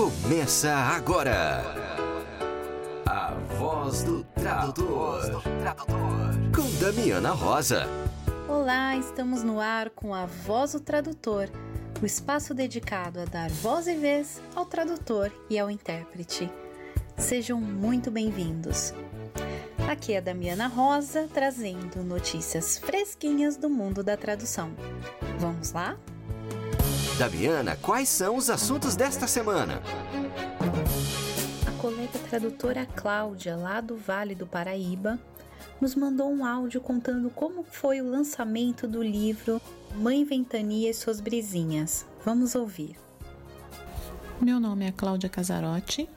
Começa agora. A voz do tradutor. Com Damiana Rosa. Olá, estamos no ar com a Voz do Tradutor, o espaço dedicado a dar voz e vez ao tradutor e ao intérprete. Sejam muito bem-vindos. Aqui é Damiana Rosa trazendo notícias fresquinhas do mundo da tradução. Vamos lá? Damiana, quais são os assuntos desta semana? A colega tradutora Cláudia, lá do Vale do Paraíba, nos mandou um áudio contando como foi o lançamento do livro Mãe Ventania e Suas Brisinhas. Vamos ouvir. Meu nome é Cláudia Casarotti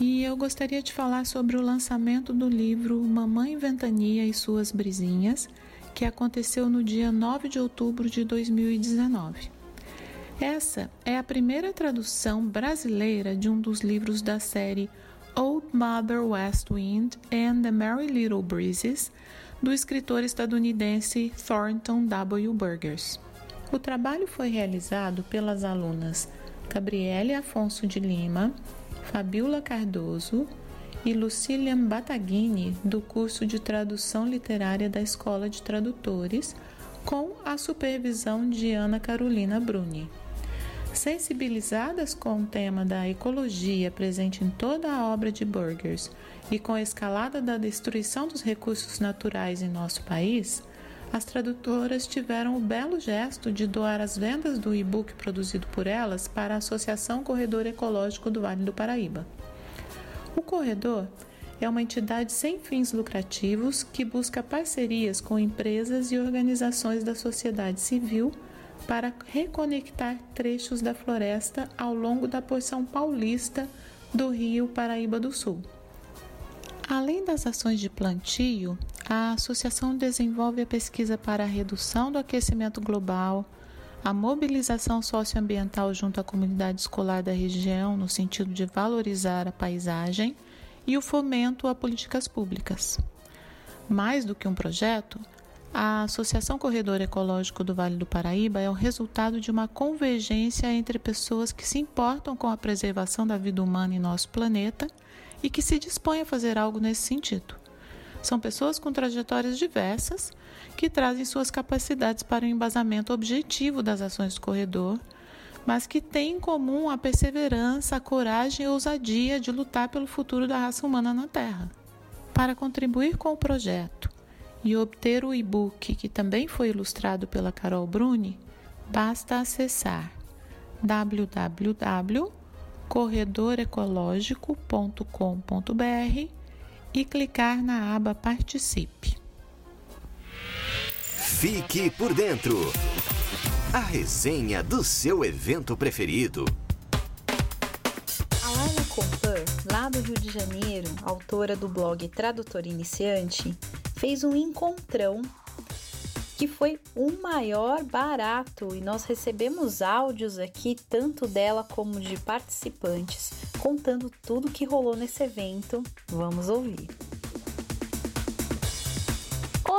e eu gostaria de falar sobre o lançamento do livro Mamãe Ventania e Suas Brisinhas, que aconteceu no dia 9 de outubro de 2019. Essa é a primeira tradução brasileira de um dos livros da série Old Mother West Wind and the Merry Little Breezes, do escritor estadunidense Thornton W. Burgers. O trabalho foi realizado pelas alunas Gabriele Afonso de Lima, Fabiola Cardoso e Lucilian Bataghini, do curso de Tradução Literária da Escola de Tradutores, com a supervisão de Ana Carolina Bruni. Sensibilizadas com o tema da ecologia presente em toda a obra de Burgers e com a escalada da destruição dos recursos naturais em nosso país, as tradutoras tiveram o belo gesto de doar as vendas do e-book produzido por elas para a Associação Corredor Ecológico do Vale do Paraíba. O corredor é uma entidade sem fins lucrativos que busca parcerias com empresas e organizações da sociedade civil para reconectar trechos da floresta ao longo da porção paulista do Rio Paraíba do Sul. Além das ações de plantio, a associação desenvolve a pesquisa para a redução do aquecimento global, a mobilização socioambiental junto à comunidade escolar da região no sentido de valorizar a paisagem e o fomento a políticas públicas. Mais do que um projeto, a Associação Corredor Ecológico do Vale do Paraíba é o resultado de uma convergência entre pessoas que se importam com a preservação da vida humana em nosso planeta e que se dispõem a fazer algo nesse sentido. São pessoas com trajetórias diversas que trazem suas capacidades para o embasamento objetivo das ações do corredor, mas que têm em comum a perseverança, a coragem e a ousadia de lutar pelo futuro da raça humana na Terra. Para contribuir com o projeto e obter o e-book que também foi ilustrado pela Carol Bruni, basta acessar www.corredorecológico.com.br e clicar na aba Participe. Fique por dentro. A resenha do seu evento preferido. A Laila Compan, lá do Rio de Janeiro, autora do blog Tradutor Iniciante, fez um encontrão que foi o maior barato e nós recebemos áudios aqui tanto dela como de participantes contando tudo que rolou nesse evento. Vamos ouvir.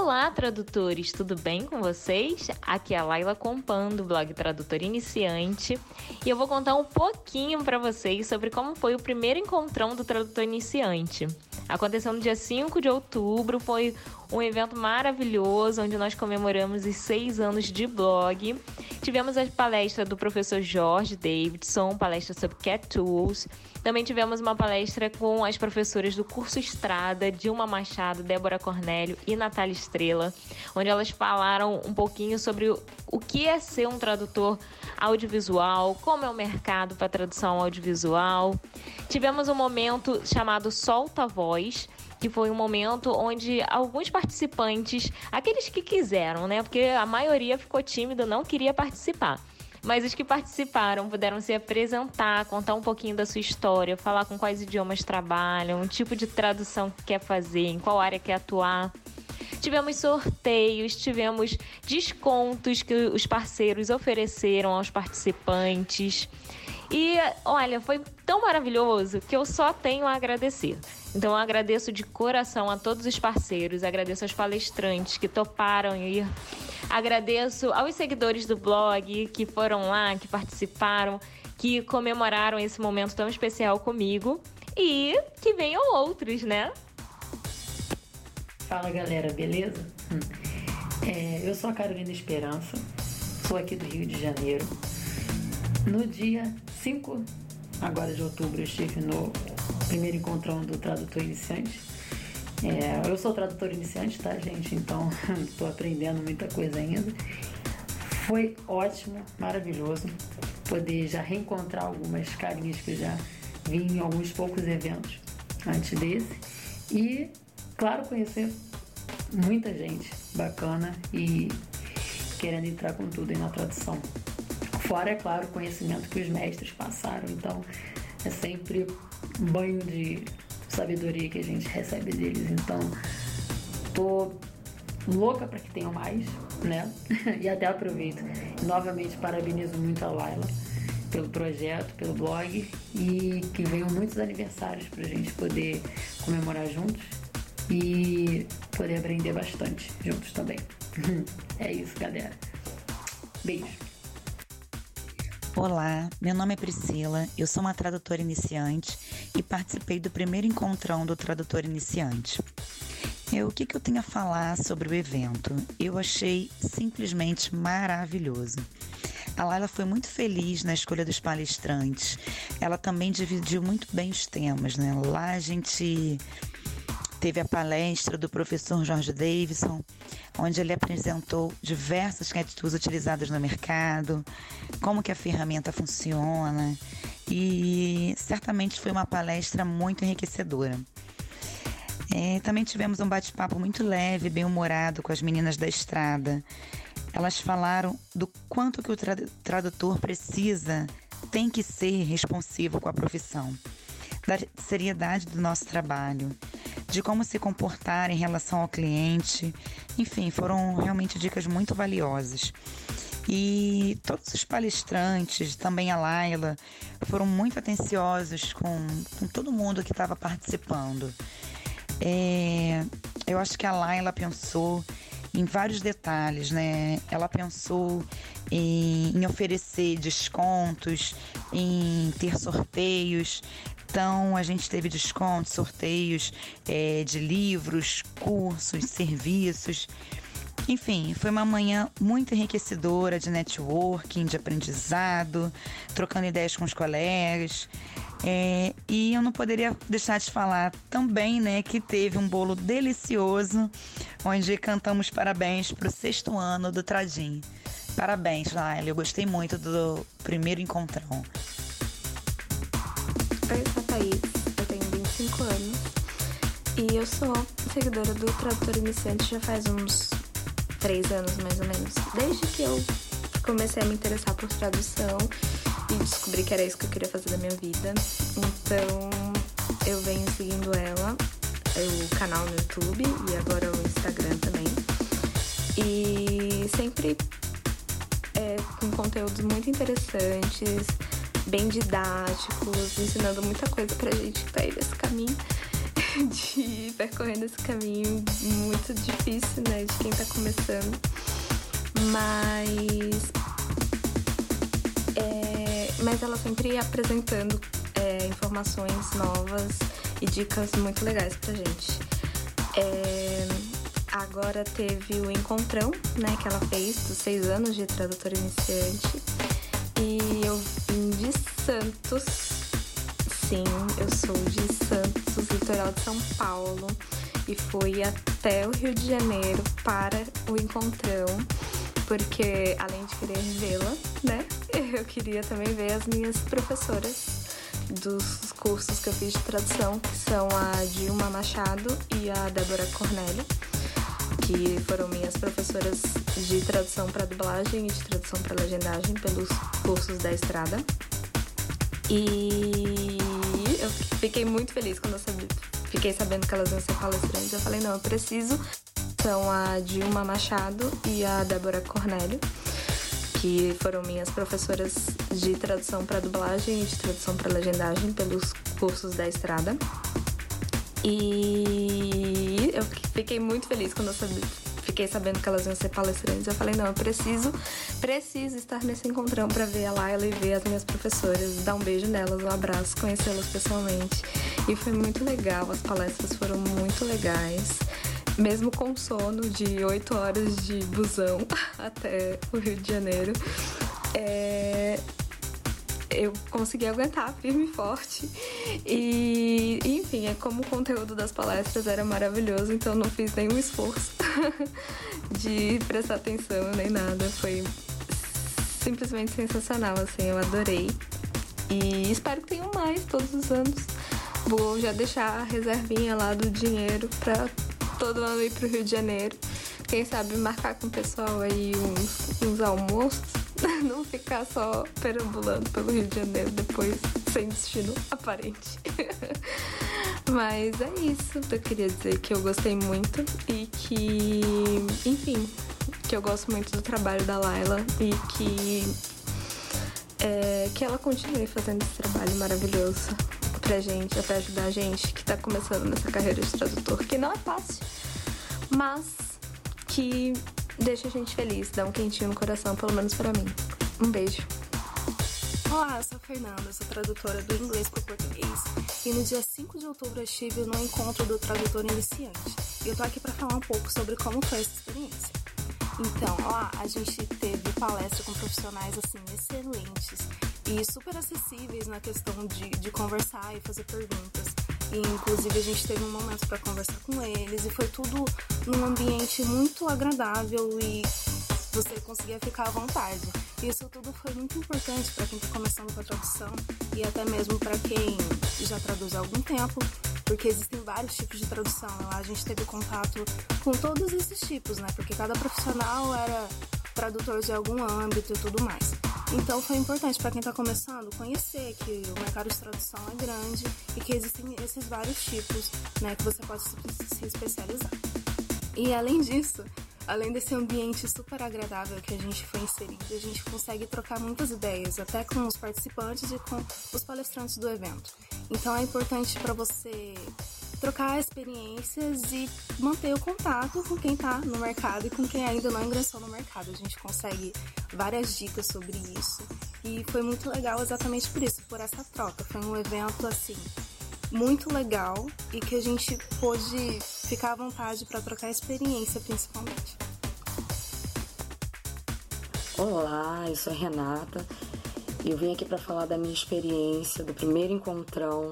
Olá, tradutores, tudo bem com vocês? Aqui é a Laila Compan, do blog Tradutor Iniciante, e eu vou contar um pouquinho para vocês sobre como foi o primeiro encontrão do tradutor iniciante. Aconteceu no dia 5 de outubro, foi um evento maravilhoso onde nós comemoramos os seis anos de blog. Tivemos a palestra do professor Jorge Davidson, palestra sobre Cat Tools. Também tivemos uma palestra com as professoras do curso Estrada, Dilma Machado, Débora Cornélio e Natália Estrela, onde elas falaram um pouquinho sobre o que é ser um tradutor audiovisual, como é o mercado para tradução audiovisual. Tivemos um momento chamado Solta Voz, que foi um momento onde alguns participantes, aqueles que quiseram, né? Porque a maioria ficou tímido, não queria participar. Mas os que participaram puderam se apresentar, contar um pouquinho da sua história, falar com quais idiomas trabalham, o tipo de tradução que quer fazer, em qual área quer atuar. Tivemos sorteios, tivemos descontos que os parceiros ofereceram aos participantes. E olha, foi tão maravilhoso que eu só tenho a agradecer. Então eu agradeço de coração a todos os parceiros, agradeço aos palestrantes que toparam ir, agradeço aos seguidores do blog que foram lá, que participaram, que comemoraram esse momento tão especial comigo e que venham outros, né? Fala galera, beleza? Hum. É, eu sou a Carolina Esperança, sou aqui do Rio de Janeiro. No dia 5 agora de outubro eu estive no primeiro encontrão do tradutor iniciante. É, eu sou tradutor iniciante, tá, gente? Então estou aprendendo muita coisa ainda. Foi ótimo, maravilhoso poder já reencontrar algumas carinhas que eu já vi em alguns poucos eventos antes desse. E, claro, conhecer muita gente bacana e querendo entrar com tudo aí na tradução. Fora, é claro, o conhecimento que os mestres passaram. Então, é sempre um banho de sabedoria que a gente recebe deles. Então, tô louca para que tenham mais, né? e até aproveito. Novamente, parabenizo muito a Laila pelo projeto, pelo blog e que venham muitos aniversários para a gente poder comemorar juntos e poder aprender bastante juntos também. é isso, galera. Beijo. Olá, meu nome é Priscila, eu sou uma tradutora iniciante e participei do primeiro encontrão do tradutor iniciante. Eu, o que, que eu tenho a falar sobre o evento? Eu achei simplesmente maravilhoso. A Laila foi muito feliz na escolha dos palestrantes. Ela também dividiu muito bem os temas, né? Lá a gente teve a palestra do professor Jorge Davidson, onde ele apresentou diversas catitudes utilizadas no mercado, como que a ferramenta funciona, e certamente foi uma palestra muito enriquecedora. É, também tivemos um bate-papo muito leve, bem humorado com as meninas da estrada. Elas falaram do quanto que o tradutor precisa, tem que ser responsivo com a profissão, da seriedade do nosso trabalho, de como se comportar em relação ao cliente. Enfim, foram realmente dicas muito valiosas. E todos os palestrantes, também a Laila, foram muito atenciosos com, com todo mundo que estava participando. É, eu acho que a Laila pensou em vários detalhes, né? Ela pensou em, em oferecer descontos, em ter sorteios, então, a gente teve descontos, sorteios é, de livros, cursos, serviços. Enfim, foi uma manhã muito enriquecedora de networking, de aprendizado, trocando ideias com os colegas. É, e eu não poderia deixar de falar também, né, que teve um bolo delicioso, onde cantamos parabéns para o sexto ano do Tradim. Parabéns, Laila. Eu gostei muito do primeiro encontrão. Oi, eu sou a Thaís, eu tenho 25 anos e eu sou seguidora do Tradutor Iniciante já faz uns 3 anos mais ou menos. Desde que eu comecei a me interessar por tradução e descobri que era isso que eu queria fazer da minha vida. Então eu venho seguindo ela, o canal no YouTube e agora o Instagram também. E sempre é, com conteúdos muito interessantes bem didáticos, ensinando muita coisa pra gente que tá aí nesse caminho, de percorrendo esse caminho muito difícil, né, de quem tá começando. Mas. É, mas ela sempre apresentando é, informações novas e dicas muito legais pra gente. É, agora teve o encontrão, né, que ela fez dos seis anos de tradutora iniciante. E eu vim de Santos. Sim, eu sou de Santos, litoral de São Paulo. E fui até o Rio de Janeiro para o encontrão. Porque além de querer vê-la, né? Eu queria também ver as minhas professoras dos cursos que eu fiz de tradução, que são a Dilma Machado e a Débora Cornélio que foram minhas professoras de tradução para dublagem e de tradução para legendagem pelos cursos da Estrada. E eu fiquei muito feliz quando eu sabia, fiquei sabendo que elas iam ser palestrantes. Eu falei, não, eu preciso. São a Dilma Machado e a Débora Cornélio, que foram minhas professoras de tradução para dublagem e de tradução para legendagem pelos cursos da Estrada. E eu fiquei muito feliz quando eu fiquei sabendo que elas iam ser palestrantes, eu falei, não, eu preciso, preciso estar nesse encontrão para ver a Laila e ver as minhas professoras, dar um beijo nelas, um abraço, conhecê-las pessoalmente. E foi muito legal, as palestras foram muito legais. Mesmo com sono de 8 horas de busão até o Rio de Janeiro, é, eu consegui aguentar firme e forte. E, enfim, é como o conteúdo das palestras era maravilhoso, então não fiz nenhum esforço de prestar atenção nem nada. Foi simplesmente sensacional, assim, eu adorei. E espero que tenham mais todos os anos. Vou já deixar a reservinha lá do dinheiro para todo ano ir pro Rio de Janeiro. Quem sabe marcar com o pessoal aí uns, uns almoços não ficar só perambulando pelo Rio de Janeiro depois sem destino aparente. Mas é isso. Eu queria dizer que eu gostei muito e que, enfim, que eu gosto muito do trabalho da Laila e que é, que ela continue fazendo esse trabalho maravilhoso pra gente, pra ajudar a gente que tá começando nessa carreira de tradutor, que não é fácil, mas que deixa a gente feliz, dá um quentinho no coração, pelo menos para mim. Um beijo. Olá, eu sou a Fernanda, sou tradutora do inglês para o português. E no dia 5 de outubro eu estive no encontro do tradutor iniciante. E eu tô aqui para falar um pouco sobre como foi essa experiência. Então, lá a gente teve palestra com profissionais assim excelentes e super acessíveis na questão de, de conversar e fazer perguntas. E, inclusive a gente teve um momento para conversar com eles e foi tudo num ambiente muito agradável e você conseguia ficar à vontade. Isso tudo foi muito importante para quem está começando com a tradução e até mesmo para quem já traduz há algum tempo, porque existem vários tipos de tradução. Lá a gente teve contato com todos esses tipos, né? Porque cada profissional era tradutor de algum âmbito e tudo mais. Então foi importante para quem está começando conhecer que o mercado de tradução é grande e que existem esses vários tipos, né, que você pode se especializar. E além disso, além desse ambiente super agradável que a gente foi inserido, a gente consegue trocar muitas ideias, até com os participantes e com os palestrantes do evento. Então é importante para você trocar experiências e manter o contato com quem está no mercado e com quem ainda não ingressou no mercado. A gente consegue várias dicas sobre isso e foi muito legal exatamente por isso, por essa troca. Foi um evento assim muito legal e que a gente pôde ficar à vontade para trocar experiência principalmente. Olá, eu sou Renata e eu vim aqui para falar da minha experiência do primeiro encontrão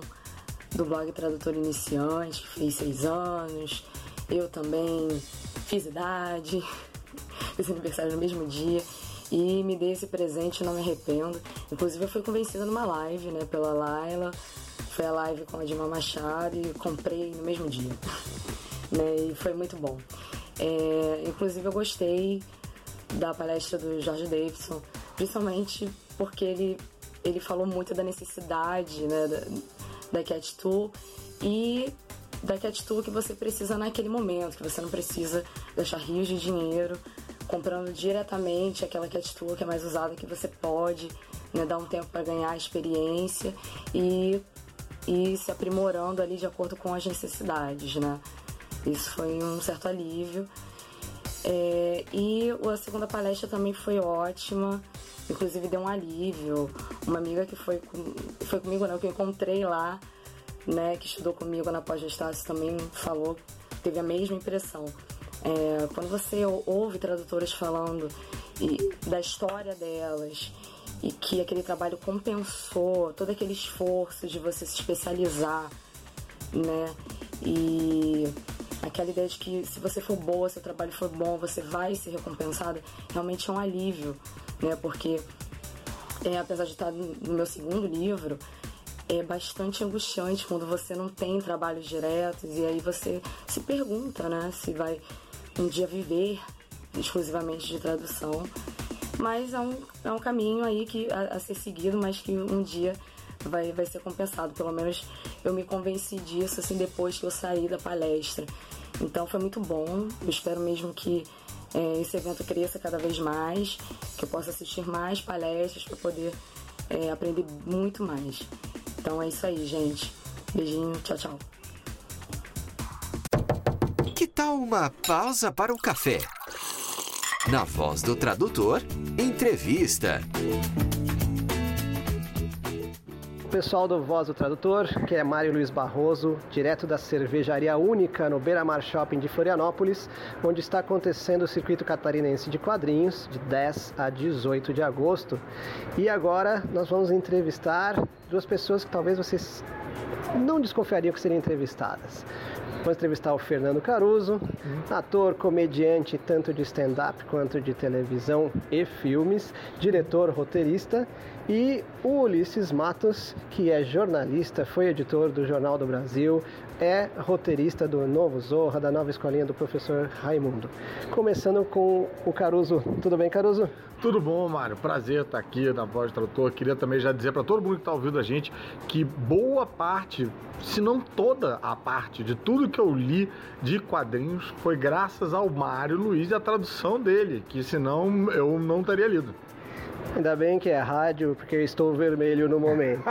do blog Tradutor Iniciante, que fez seis anos. Eu também fiz idade, fiz aniversário no mesmo dia e me dei esse presente, não me arrependo. Inclusive eu fui convencida numa live, né, pela Laila. Foi a live com a Dilma Machado e comprei no mesmo dia. né, e foi muito bom. É, inclusive eu gostei da palestra do Jorge Davidson, principalmente porque ele, ele falou muito da necessidade, né, da, da Cat Tool e da Cat Tool que você precisa naquele momento, que você não precisa gastar rios de dinheiro comprando diretamente aquela Cat Tool que é mais usada, que você pode né, dar um tempo para ganhar experiência e, e se aprimorando ali de acordo com as necessidades, né? Isso foi um certo alívio. É, e a segunda palestra também foi ótima, inclusive deu um alívio. Uma amiga que foi, com, foi comigo, não, que eu encontrei lá, né, que estudou comigo na pós-gestácio também falou, teve a mesma impressão. É, quando você ouve tradutoras falando e, da história delas e que aquele trabalho compensou todo aquele esforço de você se especializar, né? E aquela ideia de que se você for boa, seu trabalho for bom, você vai ser recompensada, realmente é um alívio, né? Porque é, apesar de estar no meu segundo livro, é bastante angustiante quando você não tem trabalhos diretos e aí você se pergunta, né, se vai um dia viver exclusivamente de tradução. Mas é um, é um caminho aí que, a, a ser seguido, mas que um dia vai, vai ser compensado. Pelo menos eu me convenci disso assim depois que eu saí da palestra. Então foi muito bom. Eu espero mesmo que é, esse evento cresça cada vez mais, que eu possa assistir mais palestras para poder é, aprender muito mais. Então é isso aí, gente. Beijinho, tchau, tchau. tal uma pausa para o café? Na voz do tradutor, entrevista. Pessoal do Voz do Tradutor, que é Mário Luiz Barroso, direto da Cervejaria Única no Beira Mar Shopping de Florianópolis, onde está acontecendo o circuito catarinense de quadrinhos de 10 a 18 de agosto. E agora nós vamos entrevistar duas pessoas que talvez vocês não desconfiariam que seriam entrevistadas. Vamos entrevistar o Fernando Caruso, ator, comediante tanto de stand-up quanto de televisão e filmes, diretor, roteirista, e o Ulisses Matos, que é jornalista, foi editor do Jornal do Brasil, é roteirista do Novo Zorra, da nova escolinha do professor Raimundo. Começando com o Caruso. Tudo bem, Caruso? Tudo bom, Mário? Prazer estar aqui na Voz do Tradutor. Queria também já dizer para todo mundo que está ouvindo a gente que boa parte, se não toda a parte de tudo que eu li de quadrinhos foi graças ao Mário Luiz e a tradução dele, que senão eu não teria lido. Ainda bem que é rádio, porque eu estou vermelho no momento.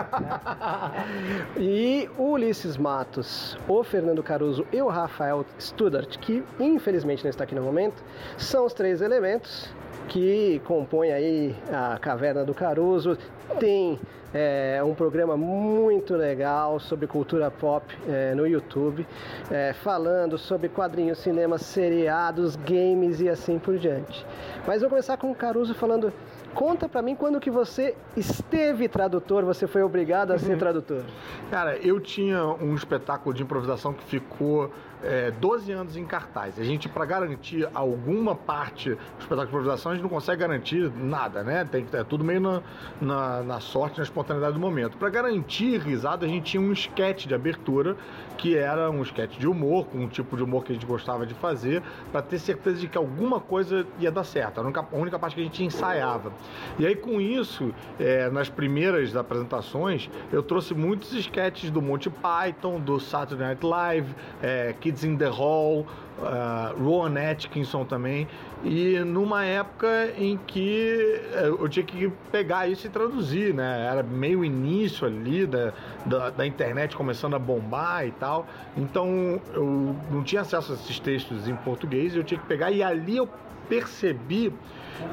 e o Ulisses Matos, o Fernando Caruso e o Rafael Studart, que infelizmente não está aqui no momento, são os três elementos que compõem aí a Caverna do Caruso. Tem é, um programa muito legal sobre cultura pop é, no YouTube, é, falando sobre quadrinhos, cinema, seriados, games e assim por diante. Mas vou começar com o Caruso falando Conta para mim quando que você esteve tradutor, você foi obrigado a ser uhum. tradutor. Cara, eu tinha um espetáculo de improvisação que ficou é, 12 anos em cartaz. A gente, para garantir alguma parte do espetáculo de improvisação, a gente não consegue garantir nada, né? Tem que é tudo meio na, na, na sorte, na espontaneidade do momento. Para garantir risada, a gente tinha um esquete de abertura, que era um esquete de humor, com um tipo de humor que a gente gostava de fazer, para ter certeza de que alguma coisa ia dar certo. A única, a única parte que a gente ensaiava. E aí, com isso, é, nas primeiras apresentações, eu trouxe muitos esquetes do Monty Python, do Saturday Night Live, é, que Kids in the Hall, uh, Rowan Atkinson também, e numa época em que eh, eu tinha que pegar isso e traduzir, né? Era meio início ali da, da, da, internet começando a bombar e tal, então eu não tinha acesso a esses textos em português, eu tinha que pegar, e ali eu percebi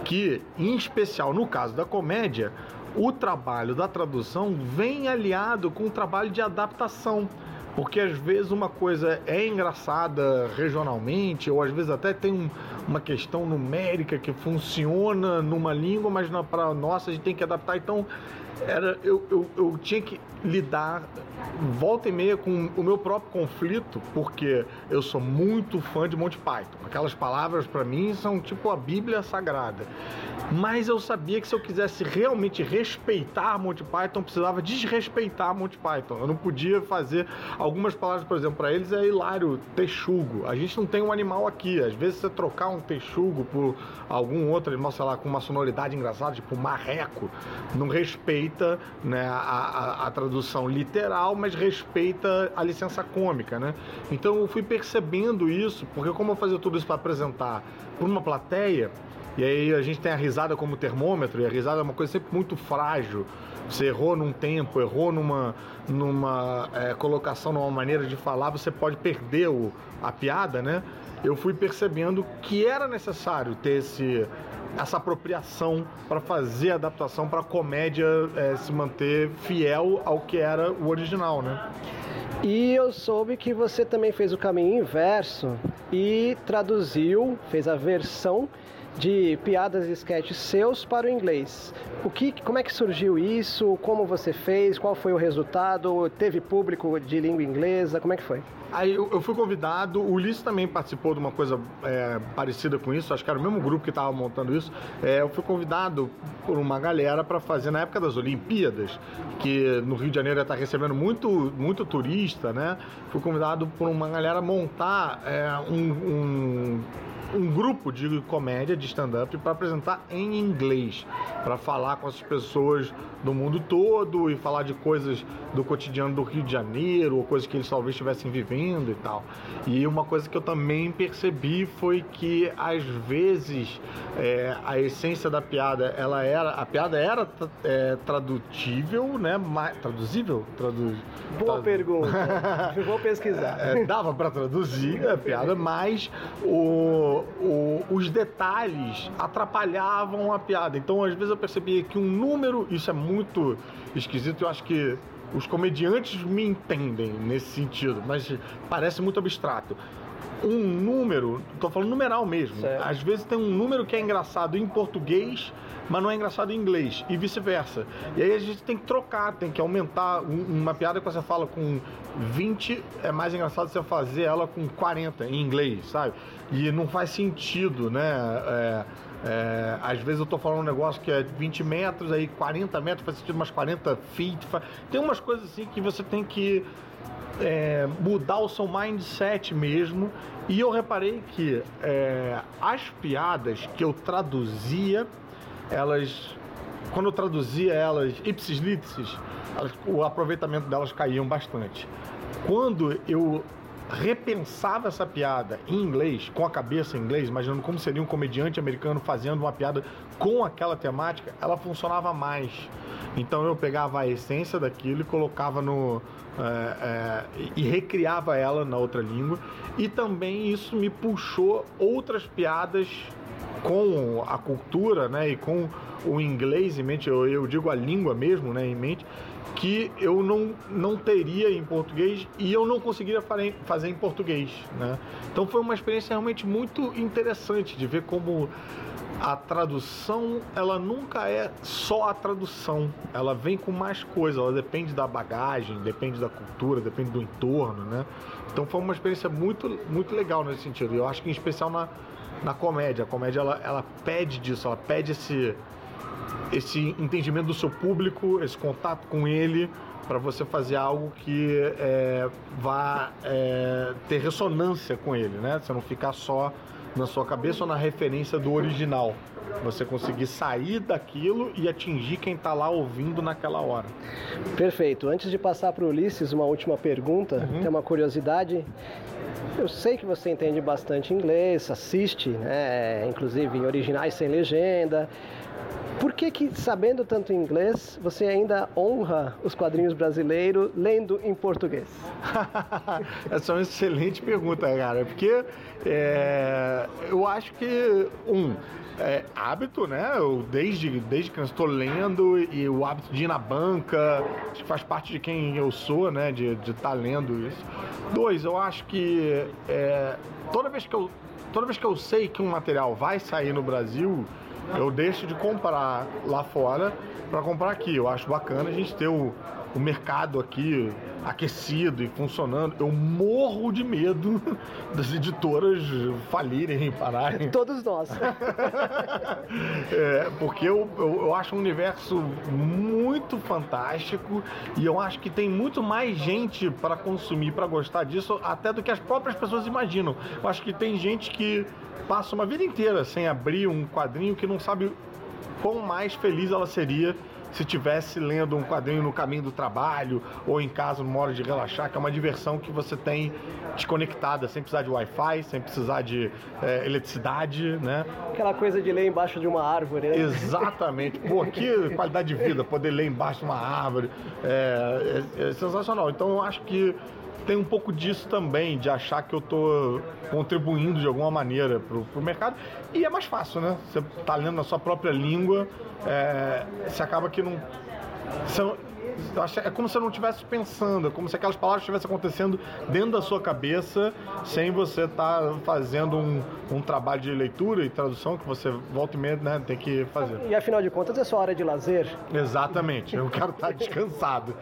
que, em especial no caso da comédia, o trabalho da tradução vem aliado com o trabalho de adaptação. Porque às vezes uma coisa é engraçada regionalmente, ou às vezes até tem um, uma questão numérica que funciona numa língua, mas para nossa a gente tem que adaptar. Então era eu, eu, eu tinha que lidar volta e meia com o meu próprio conflito, porque eu sou muito fã de Monty Python. Aquelas palavras para mim são tipo a Bíblia Sagrada. Mas eu sabia que se eu quisesse realmente respeitar Monty Python, precisava desrespeitar Monty Python. Eu não podia fazer algumas palavras, por exemplo, para eles é hilário, texugo. A gente não tem um animal aqui. Às vezes você trocar um texugo por algum outro animal, sei lá, com uma sonoridade engraçada, tipo marreco, não respeita né, a, a, a tradução literal, mas respeita a licença cômica, né? Então eu fui percebendo isso, porque como eu fazia tudo isso para apresentar para uma plateia, e aí a gente tem a risada como termômetro, e a risada é uma coisa sempre muito frágil. Você errou num tempo, errou numa, numa é, colocação, numa maneira de falar, você pode perder o, a piada, né? Eu fui percebendo que era necessário ter esse, essa apropriação para fazer a adaptação para a comédia é, se manter fiel ao que era o original, né? E eu soube que você também fez o caminho inverso e traduziu, fez a versão de piadas e sketches seus para o inglês. O que, como é que surgiu isso? Como você fez? Qual foi o resultado? Teve público de língua inglesa? Como é que foi? Aí eu, eu fui convidado, o Ulisses também participou de uma coisa é, parecida com isso, acho que era o mesmo grupo que estava montando isso. É, eu fui convidado por uma galera para fazer na época das Olimpíadas, que no Rio de Janeiro está recebendo muito, muito turista, né? Fui convidado por uma galera montar é, um, um um grupo de comédia, de stand-up, para apresentar em inglês, para falar com as pessoas do mundo todo e falar de coisas do cotidiano do Rio de Janeiro, ou coisas que eles talvez estivessem vivendo e tal. E uma coisa que eu também percebi foi que às vezes é, a essência da piada, ela era, a piada era é, tradutível, né? Mais, traduzível? Tradu... Boa Tradu... pergunta. Vou pesquisar. É, dava para traduzir a piada, mas o, o, os detalhes atrapalhavam a piada. Então, às vezes eu percebia que um número, isso é muito esquisito, eu acho que os comediantes me entendem nesse sentido, mas parece muito abstrato. Um número, tô falando numeral mesmo. Certo. Às vezes tem um número que é engraçado em português, mas não é engraçado em inglês, e vice-versa. E aí a gente tem que trocar, tem que aumentar. Uma piada que você fala com 20 é mais engraçado você fazer ela com 40 em inglês, sabe? E não faz sentido, né? É, é, às vezes eu tô falando um negócio que é 20 metros, aí 40 metros faz sentido umas 40 feet. Faz... Tem umas coisas assim que você tem que é, mudar o seu mindset mesmo. E eu reparei que é, as piadas que eu traduzia, elas. Quando eu traduzia elas ipsis litsis, o aproveitamento delas caíam bastante. Quando eu repensava essa piada em inglês, com a cabeça em inglês, imaginando como seria um comediante americano fazendo uma piada com aquela temática, ela funcionava mais. Então eu pegava a essência daquilo e colocava no. É, é, e recriava ela na outra língua. E também isso me puxou outras piadas com a cultura né, e com o inglês em mente, eu, eu digo a língua mesmo né, em mente, que eu não, não teria em português e eu não conseguiria fazer em português. Né? Então foi uma experiência realmente muito interessante de ver como a tradução ela nunca é só a tradução, ela vem com mais coisas, ela depende da bagagem, depende da cultura, depende do entorno, né? Então foi uma experiência muito, muito legal nesse sentido. Eu acho que em especial na, na comédia, a comédia ela, ela pede disso, ela pede esse esse entendimento do seu público, esse contato com ele, para você fazer algo que é, vá é, ter ressonância com ele, né? Você não ficar só na sua cabeça ou na referência do original. Você conseguir sair daquilo e atingir quem está lá ouvindo naquela hora. Perfeito. Antes de passar para o Ulisses, uma última pergunta, uhum. tem uma curiosidade. Eu sei que você entende bastante inglês, assiste, né? inclusive em originais sem legenda. Por que, que, sabendo tanto inglês, você ainda honra os quadrinhos brasileiros lendo em português? Essa é uma excelente pergunta, cara. Porque é, eu acho que, um, é, hábito, né? Eu, desde, desde que eu estou lendo e o hábito de ir na banca, acho que faz parte de quem eu sou, né? De estar tá lendo isso. Dois, eu acho que é, toda, vez que eu, toda vez que eu sei que um material vai sair no Brasil eu deixo de comprar lá fora para comprar aqui. Eu acho bacana a gente ter o, o mercado aqui aquecido e funcionando. Eu morro de medo das editoras falirem, pararem. Todos nós. é, porque eu, eu, eu, acho um universo muito fantástico e eu acho que tem muito mais gente para consumir, para gostar disso, até do que as próprias pessoas imaginam. Eu acho que tem gente que passa uma vida inteira sem abrir um quadrinho que não sabe quão mais feliz ela seria se tivesse lendo um quadrinho no caminho do trabalho ou em casa numa hora de relaxar, que é uma diversão que você tem desconectada, sem precisar de Wi-Fi, sem precisar de é, eletricidade, né? Aquela coisa de ler embaixo de uma árvore, né? Exatamente. Pô, que qualidade de vida, poder ler embaixo de uma árvore. É, é, é sensacional. Então eu acho que tem um pouco disso também, de achar que eu estou contribuindo de alguma maneira para o mercado. E é mais fácil, né? Você está lendo na sua própria língua, é, você acaba que não. É como se eu não estivesse pensando, é como se aquelas palavras estivessem acontecendo dentro da sua cabeça, sem você estar tá fazendo um, um, trabalho de leitura e tradução que você volta e meia né, tem que fazer. E afinal de contas é sua hora de lazer. Exatamente, eu quero estar descansado.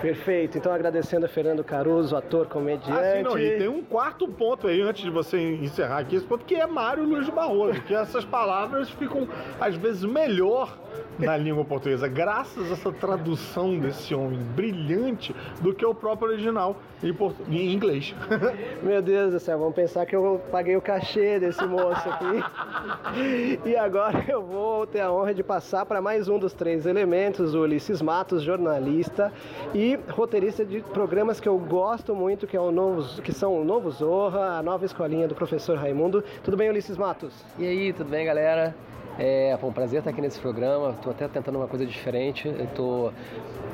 Perfeito, então agradecendo a Fernando Caruso, ator, comediante. Ah, sim, não, e tem um quarto ponto aí, antes de você encerrar aqui, esse ponto, que é Mário Luiz Barroso, que essas palavras ficam às vezes melhor na língua portuguesa, graças a essa tradução desse homem brilhante do que o próprio original em, portu... em inglês. Meu Deus do céu, vamos pensar que eu paguei o cachê desse moço aqui. E agora eu vou ter a honra de passar para mais um dos três elementos, o Ulisses Matos, jornalista e roteirista de programas que eu gosto muito, que, é o novo, que são o Novo Zorra, a nova escolinha do professor Raimundo. Tudo bem, Ulisses Matos? E aí, tudo bem, galera? É foi um prazer estar aqui nesse programa. Estou até tentando uma coisa diferente. Tô,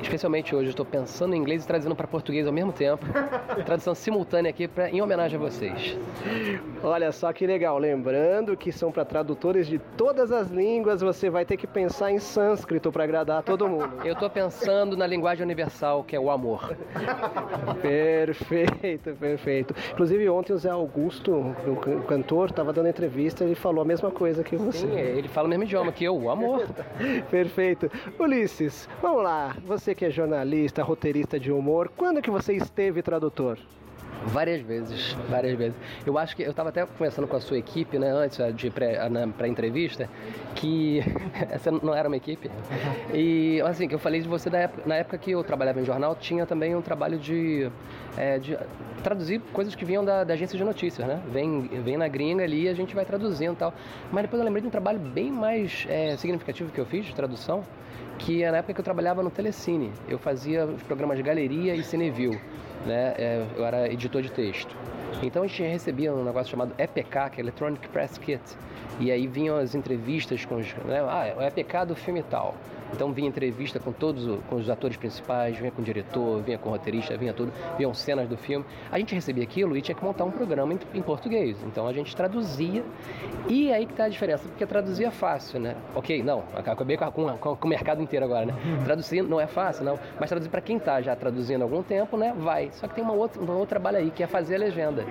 especialmente hoje, estou pensando em inglês e traduzindo para português ao mesmo tempo. Tradução simultânea aqui pra, em homenagem a vocês. Olha só que legal. Lembrando que são para tradutores de todas as línguas. Você vai ter que pensar em sânscrito para agradar todo mundo. Eu estou pensando na linguagem universal, que é o amor. perfeito, perfeito. Inclusive ontem o Zé Augusto, o cantor, estava dando entrevista e ele falou a mesma coisa que você. Sim, ele fala o mesmo idioma que eu, o amor. Perfeito. Ulisses, vamos lá. Você que é jornalista, roteirista de humor, quando que você esteve tradutor? Várias vezes, várias vezes. Eu acho que eu estava até conversando com a sua equipe, né, antes de pré, na pré-entrevista, que essa não era uma equipe. E assim, que eu falei de você da época, na época que eu trabalhava em jornal, tinha também um trabalho de, é, de traduzir coisas que vinham da, da, agência de notícias, né? Vem, vem na gringa ali e a gente vai traduzindo e tal. Mas depois eu lembrei de um trabalho bem mais é, significativo que eu fiz de tradução, que é na época que eu trabalhava no Telecine. Eu fazia os programas de galeria e Cineville né? É, eu era editor de texto. Então a gente recebia um negócio chamado EPK, que é Electronic Press Kit. E aí vinham as entrevistas com os. Né? Ah, é o EPK do filme tal. Então vinha entrevista com todos com os atores principais, vinha com o diretor, vinha com o roteirista, vinha tudo, vinham cenas do filme. A gente recebia aquilo e tinha que montar um programa em, em português. Então a gente traduzia e aí que tá a diferença, porque traduzia fácil, né? Ok, não, acabei com, com, com o mercado inteiro agora, né? Traduzir não é fácil, não. Mas traduzir para quem tá já traduzindo há algum tempo, né? Vai. Só que tem uma outra, um outro trabalho aí, que é fazer a legenda.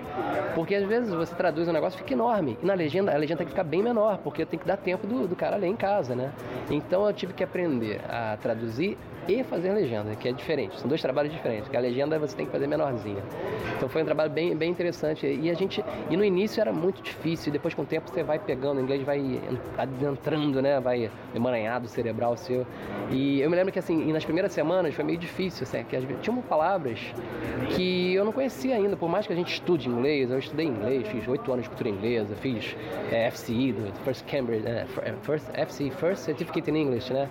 Porque às vezes você traduz um negócio fica enorme. E na legenda, a legenda tem que ficar bem menor, porque tem que dar tempo do, do cara ler em casa, né? Então eu tive que aprender aprender a traduzir e fazer legenda, que é diferente. São dois trabalhos diferentes, que a legenda você tem que fazer menorzinha. Então foi um trabalho bem, bem interessante. E a gente e no início era muito difícil, depois com o tempo você vai pegando, o inglês vai adentrando, né? Vai emaranhado cerebral seu. E eu me lembro que assim, nas primeiras semanas foi meio difícil, assim, que tinha palavras que eu não conhecia ainda, por mais que a gente estude inglês, eu estudei inglês, fiz oito anos de cultura inglesa, fiz é, FCE, do First Cambridge, né? First FCE, First Certificate in English, né?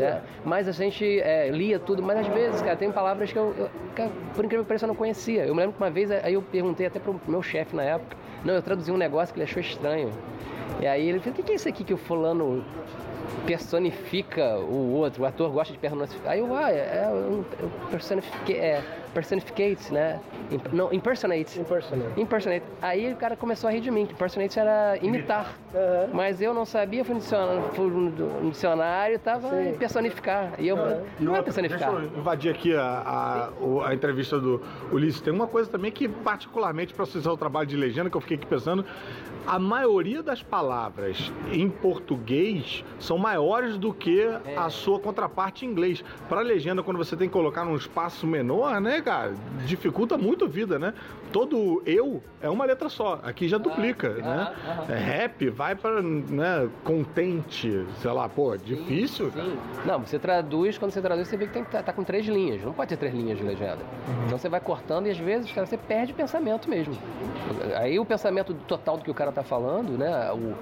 É, mas a gente é, lia tudo, mas às vezes, cara, tem palavras que eu, eu que, por incrível que pareça, eu não conhecia. Eu me lembro que uma vez, aí eu perguntei até pro meu chefe na época, não, eu traduzi um negócio que ele achou estranho. E aí ele falou, o que é isso aqui que o fulano personifica o outro, o ator gosta de personificar. Aí eu, ah, é, é, um, é, personificate, né? Não, impersonate. Impersonate. Impersonate. Aí o cara começou a rir de mim, que impersonate era imitar. Uhum. Mas eu não sabia, fui no dicionário, fui no dicionário tava Sim. personificar. E eu uhum. não é personificar. Deixa eu invadir aqui a, a, a entrevista do Ulisses. Tem uma coisa também que, particularmente, para vocês o trabalho de legenda, que eu fiquei aqui pensando, a maioria das palavras em português são maiores do que é. a sua contraparte em inglês. Para a legenda, quando você tem que colocar num espaço menor, né, cara, dificulta muito a vida, né? Todo eu é uma letra só. Aqui já duplica, ah, né? Ah, ah, é, rap vai para né, contente, sei lá, pô, difícil. Sim, sim. Não, você traduz, quando você traduz, você vê que tem que tá, tá com três linhas. Não pode ter três linhas de legenda. Uhum. Então você vai cortando e às vezes, cara, você perde o pensamento mesmo. Aí o pensamento total do que o cara tá falando, né? O,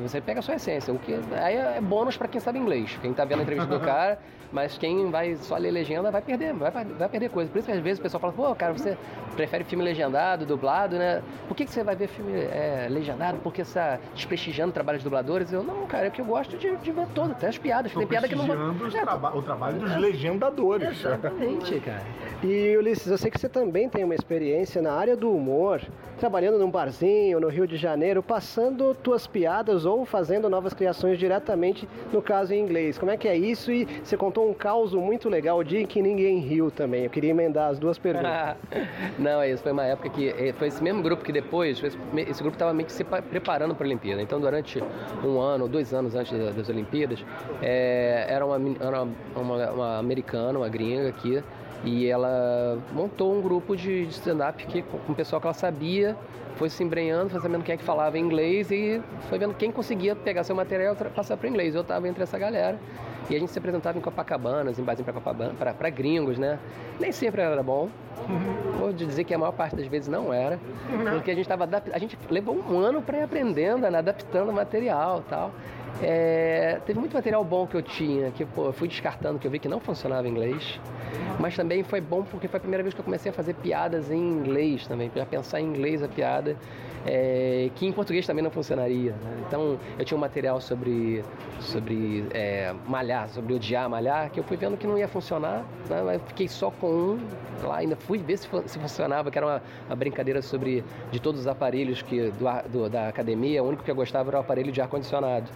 você pega a sua essência. O que, aí é bônus para quem sabe inglês. Quem tá vendo a entrevista do cara, mas quem vai só ler legenda vai perder, vai, vai perder coisa. Por isso que às vezes o pessoal fala, pô, cara, você prefere filme legendado, dublado, né? Por que, que você vai ver filme é, legendado? Porque você está desprestigiando o trabalho de dubladores? Eu, não, cara, é que eu gosto de, de ver todo, até as piadas. Tem piada que não. Os é, traba o trabalho dos é. legendadores. Exatamente, cara. E Ulisses, eu sei que você também tem uma experiência na área do humor, trabalhando num barzinho no Rio de Janeiro, passando tuas piadas ou fazendo novas criações diretamente, no caso em inglês. Como é que é isso? E você contou um caos muito legal, o dia em que ninguém riu também. Eu queria emendar as duas perguntas. Não, é isso. Foi uma época que eh, foi esse mesmo grupo que depois, esse grupo estava meio que se preparando para a Olimpíada. Então, durante um ano, dois anos antes das Olimpíadas, é, era, uma, era uma, uma, uma americana, uma gringa aqui, E ela montou um grupo de stand-up que, com o pessoal que ela sabia, foi se embrenhando, foi sabendo quem é que falava inglês e foi vendo quem conseguia pegar seu material e passar para inglês. Eu estava entre essa galera. E a gente se apresentava em Copacabanas, em barzinho para gringos, né? Nem sempre era bom. Vou dizer que a maior parte das vezes não era. Porque a gente estava A gente levou um ano para ir aprendendo, né? adaptando o material e tal. É, teve muito material bom que eu tinha, que pô, eu fui descartando, que eu vi que não funcionava em inglês. Mas também foi bom porque foi a primeira vez que eu comecei a fazer piadas em inglês também, para pensar em inglês a piada, é, que em português também não funcionaria. Né? Então eu tinha um material sobre, sobre é, malhar, sobre odiar malhar, que eu fui vendo que não ia funcionar, né? fiquei só com um lá, ainda fui ver se, se funcionava, que era uma, uma, brincadeira sobre de todos os aparelhos que do, do, da academia, o único que eu gostava era o aparelho de ar-condicionado.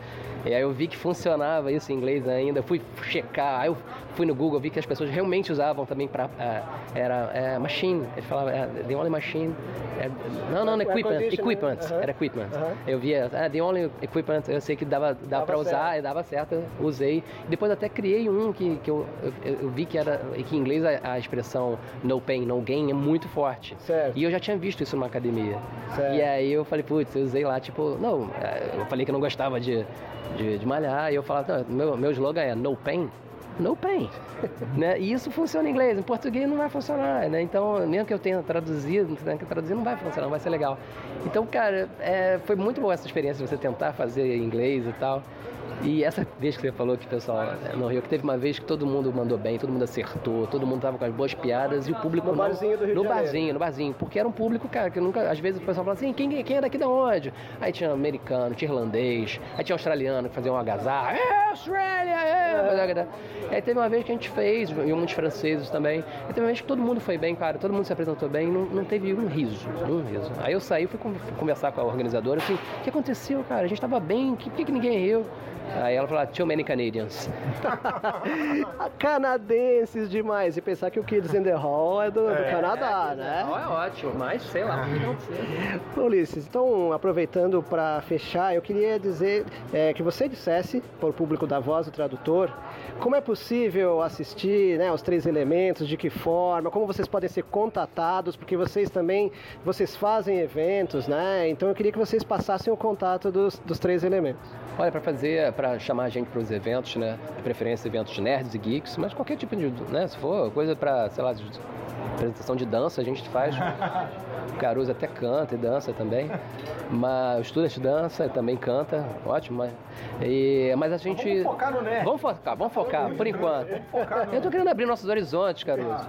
E aí eu vi que funcionava isso em inglês ainda, fui checar, aí eu fui no Google, vi que as pessoas realmente usavam também para uh, é, era uh, machine, ele falava uh, the only machine, uh, não, não, equipment, equipment, uh -huh. era equipment. -huh. Eu via uh, the only equipment, eu sei que dava, dava para usar, dava certo, usei. Depois até criei um que, que eu, eu, eu vi que era que em inglês a, a, expressão no pain, no gain é muito forte. Certo. E eu já tinha visto isso numa academia. Certo. E aí eu falei, putz, eu usei lá, tipo, não, eu falei que eu não gostava de de, de malhar. E eu falava, meu, meu slogan é no pain, no pain. né? E isso funciona em inglês, em português não vai funcionar, né? Então, mesmo que eu tenha traduzido, tenha que traduzir, não vai funcionar, não vai ser legal. Então, cara, é, foi muito boa essa experiência de você tentar fazer em inglês e tal. E essa vez que você falou que o pessoal é, no Rio, que teve uma vez que todo mundo mandou bem, todo mundo acertou, todo mundo tava com as boas piadas e o público no barzinho do Rio no de barzinho, no barzinho, porque era um público, cara, que nunca, às vezes o pessoal falava assim, quem, quem é daqui da onde? Aí tinha americano, tinha irlandês, aí tinha australiano que fazia um agasalho, é Austrália, é. Aí teve uma vez que a gente fez, e muitos franceses também, e teve uma vez que todo mundo foi bem, cara, todo mundo se apresentou bem, não, não teve um riso, um riso. Aí eu saí, fui conversar com a organizadora, assim, o que aconteceu, cara? A gente tava bem, por que, que ninguém riu? Aí ela falou, too many Canadians. Canadenses demais. E pensar que o Kids in the Hall é do, é, do Canadá, é, né? Hall é ótimo, mas sei lá o Ulisses, então aproveitando para fechar, eu queria dizer é, que você dissesse, para o público da voz do tradutor, como é possível assistir né, os três elementos, de que forma, como vocês podem ser contatados, porque vocês também, vocês fazem eventos, né? Então eu queria que vocês passassem o contato dos, dos três elementos. Olha, para fazer, para chamar a gente para os eventos, né? De preferência eventos de nerds e geeks, mas qualquer tipo de, né? Se for coisa para, sei lá, apresentação de dança, a gente faz. O Caruso até canta e dança também. Mas o Student dança, também canta, ótimo. Mas, e, mas a gente. Vamos focar no nerd. Vamos focar, vamos focar, por enquanto. Focar Eu tô querendo abrir nossos horizontes, Caruso.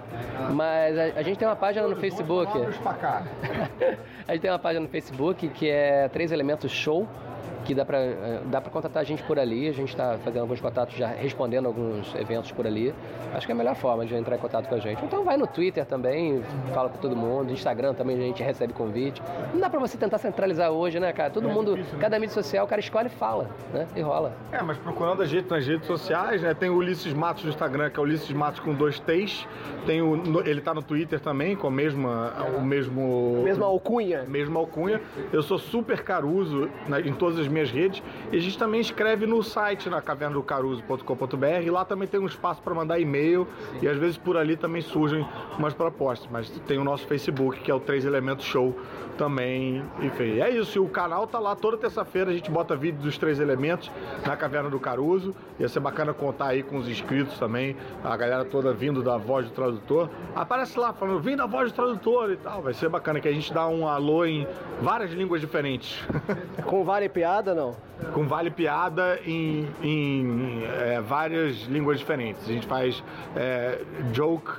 Mas a, a gente tem uma página no Facebook. A gente tem uma página no Facebook que é Três Elementos Show que dá para eh, dá para contatar a gente por ali. A gente está fazendo alguns contatos, já respondendo alguns eventos por ali. Acho que é a melhor forma de entrar em contato com a gente. Então vai no Twitter também, fala com todo mundo. Instagram também a gente recebe convite. Não dá para você tentar centralizar hoje, né, cara? Todo é mundo, difícil, né? cada mídia social, o cara escolhe e fala, né? E rola. É, mas procurando a gente nas redes sociais, né? Tem o Ulisses Matos no Instagram, que é o Ulisses Matos com dois T's. Tem o, ele tá no Twitter também, com a mesma, o mesmo... Mesma alcunha. Mesma alcunha. Eu sou super caruso né, em todas as minhas redes. E a gente também escreve no site, na cavernadocaruso.com.br. E lá também tem um espaço para mandar e-mail. E às vezes por ali também surgem umas propostas. Mas tem o nosso Facebook, que é o Três Elementos Show também. Enfim, é isso. E o canal tá lá toda terça-feira. A gente bota vídeo dos Três Elementos na Caverna do Caruso. Ia ser bacana contar aí com os inscritos também. A galera toda vindo da voz do tradutor. Aparece lá falando, vim da voz do tradutor e tal. Vai ser bacana que a gente dá um alô em várias línguas diferentes. Com vale piada, não? Com vale piada em, em é, várias línguas diferentes. A gente faz é, joke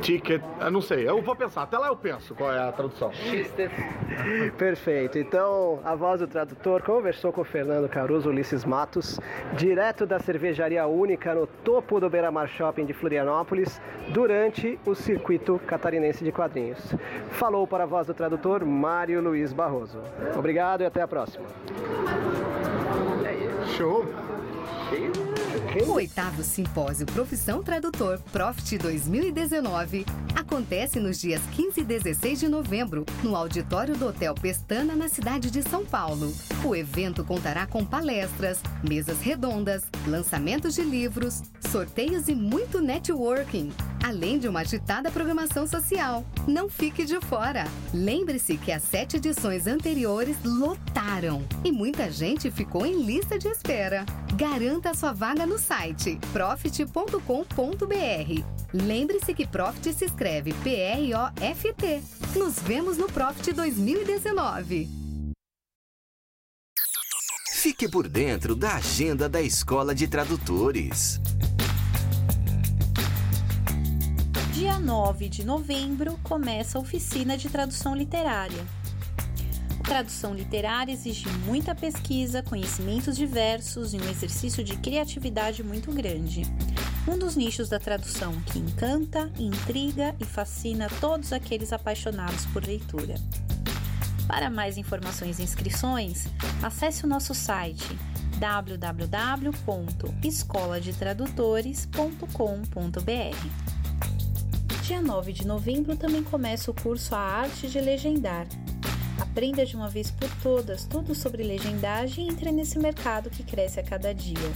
ticket, eu não sei, eu vou pensar, até lá eu penso qual é a tradução. Perfeito, então a voz do tradutor conversou com o Fernando Caruso Ulisses Matos, direto da cervejaria única no topo do Beira Mar Shopping de Florianópolis, durante o circuito catarinense de quadrinhos. Falou para a voz do tradutor Mário Luiz Barroso. Obrigado e até a próxima. Show! O oitavo Simpósio Profissão Tradutor Profit 2019 acontece nos dias 15 e 16 de novembro, no auditório do Hotel Pestana, na cidade de São Paulo. O evento contará com palestras, mesas redondas, lançamentos de livros, sorteios e muito networking. além de uma agitada programação social. Não fique de fora. Lembre-se que as sete edições anteriores lotaram e muita gente ficou em lista de espera. Garanta sua vaga no site profit.com.br. Lembre-se que Profit se escreve P-R-O-F-T. Nos vemos no Profit 2019. Fique por dentro da agenda da Escola de Tradutores. Dia 9 de novembro começa a oficina de tradução literária. Tradução literária exige muita pesquisa, conhecimentos diversos e um exercício de criatividade muito grande. Um dos nichos da tradução que encanta, intriga e fascina todos aqueles apaixonados por leitura. Para mais informações e inscrições, acesse o nosso site www.escoladetradutores.com.br. Dia 9 de novembro também começa o curso A Arte de Legendar. Aprenda de uma vez por todas tudo sobre legendagem e entre nesse mercado que cresce a cada dia.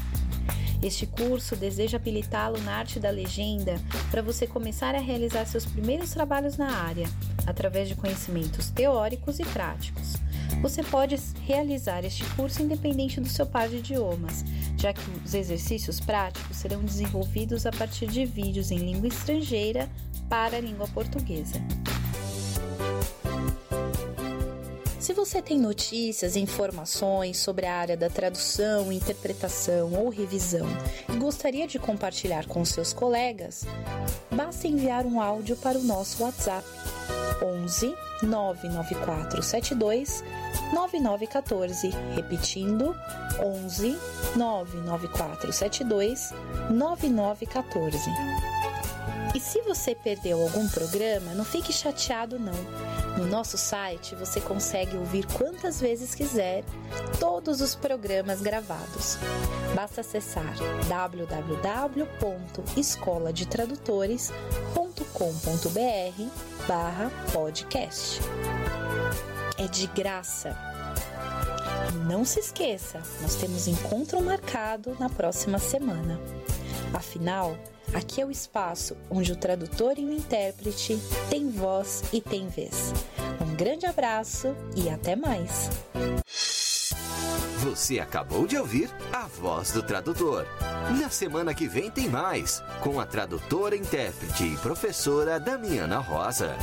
Este curso deseja habilitá-lo na arte da legenda para você começar a realizar seus primeiros trabalhos na área, através de conhecimentos teóricos e práticos. Você pode realizar este curso independente do seu par de idiomas, já que os exercícios práticos serão desenvolvidos a partir de vídeos em língua estrangeira para a língua portuguesa. Se você tem notícias e informações sobre a área da tradução, interpretação ou revisão e gostaria de compartilhar com seus colegas, basta enviar um áudio para o nosso WhatsApp 11 99472 9914, repetindo 11 99472 9914. E se você perdeu algum programa, não fique chateado não. No nosso site você consegue ouvir quantas vezes quiser todos os programas gravados. Basta acessar www.escoladetradutores.com.br barra podcast. É de graça. Não se esqueça, nós temos encontro marcado na próxima semana. Afinal, Aqui é o espaço onde o tradutor e o intérprete têm voz e têm vez. Um grande abraço e até mais. Você acabou de ouvir a voz do tradutor. Na semana que vem tem mais, com a tradutora, intérprete e professora Damiana Rosa.